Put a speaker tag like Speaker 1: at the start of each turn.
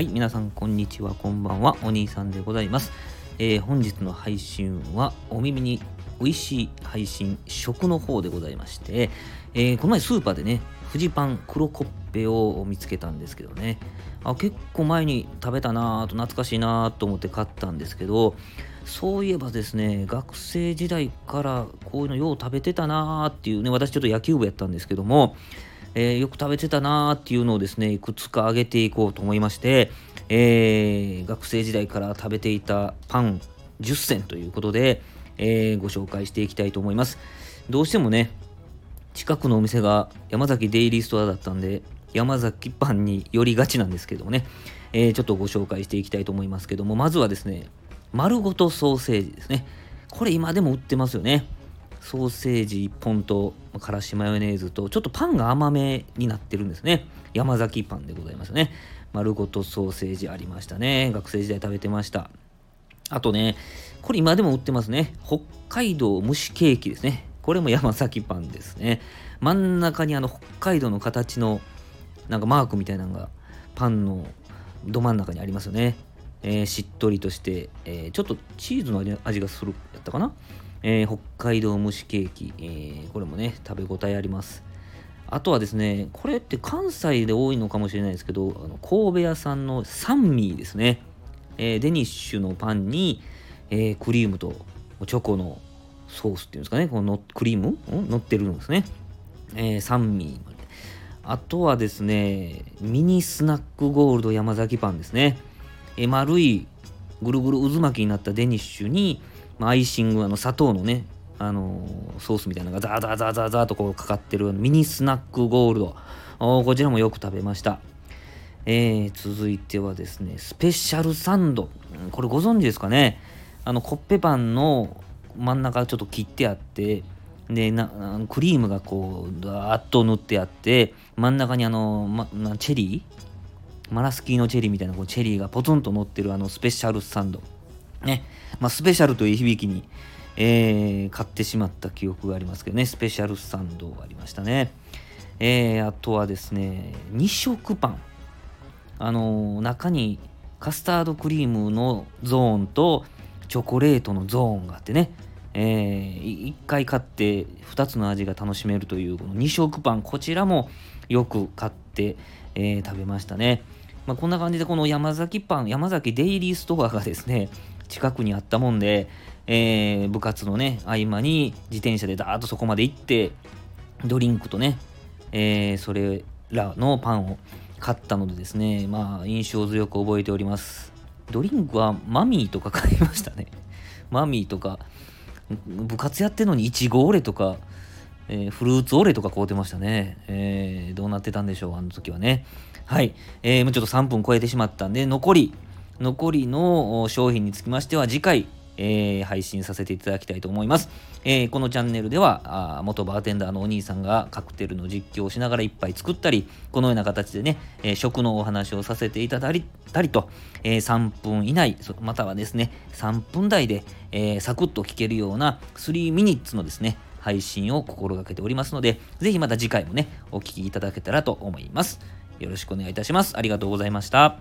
Speaker 1: はい、皆さん、こんにちは、こんばんは、お兄さんでございます。えー、本日の配信は、お耳に美味しい配信、食の方でございまして、えー、この前スーパーでね、フジパン黒コッペを見つけたんですけどね、あ結構前に食べたなぁと懐かしいなぁと思って買ったんですけど、そういえばですね、学生時代からこういうのよう食べてたなぁっていうね、私ちょっと野球部やったんですけども、えー、よく食べてたなーっていうのをですねいくつか挙げていこうと思いまして、えー、学生時代から食べていたパン10選ということで、えー、ご紹介していきたいと思います。どうしてもね近くのお店が山崎デイリーストアだったんで山崎パンに寄りがちなんですけどもね、え、ちょっとご紹介していきたいと思いますけどもまずはですね丸ごとソーセージですね。これ今でも売ってますよね。ソーセージ1本とからしマヨネーズとちょっとパンが甘めになってるんですね。山崎パンでございますね。丸ごとソーセージありましたね。学生時代食べてました。あとねこれ今でも売ってますね。北海道蒸しケーキですね。これも山崎パンですね。真ん中にあの北海道の形のなんかマークみたいなのがパンのど真ん中にありますよね、えー、しっとりとして、えー、ちょっとチーズの味がするやったかな？えー、北海道蒸しケーキ、えー、これもね、食べ応えあります。あとはですね、これって関西で多いのかもしれないですけど、あの神戸屋さんのサンミーですね。えー、デニッシュのパンに、えクリームとチョコのソースっていうんですかね、このクリーム？乗ってるんですね。えサンミー。あとはですね、ミニスナックゴールド山崎パンですね。え丸いぐるぐる渦巻きになったデニッシュに、まあ、アイシングあの砂糖のねあのソースみたいなのがザーザーザーザーザーとこうかかってるミニスナックゴールド。こちらもよく食べました、えー、続いてはですねスペシャルサンド。これご存知ですかね？あのコッペパンの真ん中ちょっと切ってあってでなクリームがこうダーッと塗ってあって真ん中にあの、ま、チェリー？マラスキーのチェリーみたいなこうチェリーがポツンと乗ってるあのスペシャルサンド。ね、まあ、スペシャルという響きに、えー、買ってしまった記憶がありますけどね、スペシャルサンドがありましたね。えー、あとはですね、2色パン。あのー、中にカスタードクリームのゾーンとチョコレートのゾーンがあってね、えー、1回買って2つの味が楽しめるというこの2色パン、こちらもよく買って、えー、食べましたね。まあ、こんな感じでこの山崎パン、山崎デイリーストアがですね、近くにあったもんで、えー、部活のね、合間に自転車でダーッとそこまで行って、ドリンクとね、えー、それらのパンを買ったのでですね、まあ、印象強く覚えております。ドリンクはマミーとか買いましたね。マミーとか、部活やってんのにいちごオレとか、えー、フルーツオレとか買うてましたね。えー、どうなってたんでしょう、あの時はね。はい。えー、もうちょっと3分超えてしまったんで、残り、残りの商品につきましては次回、えー、配信させていただきたいと思います。えー、このチャンネルではあ元バーテンダーのお兄さんがカクテルの実況をしながら一杯作ったりこのような形でね、えー、食のお話をさせていただいたりと、え3分以内またはですね3分台で、えサクッと聞けるような3ミニッツのですね配信を心がけておりますのでぜひまた次回もねお聴きいただけたらと思います。よろしくお願いいたします。ありがとうございました。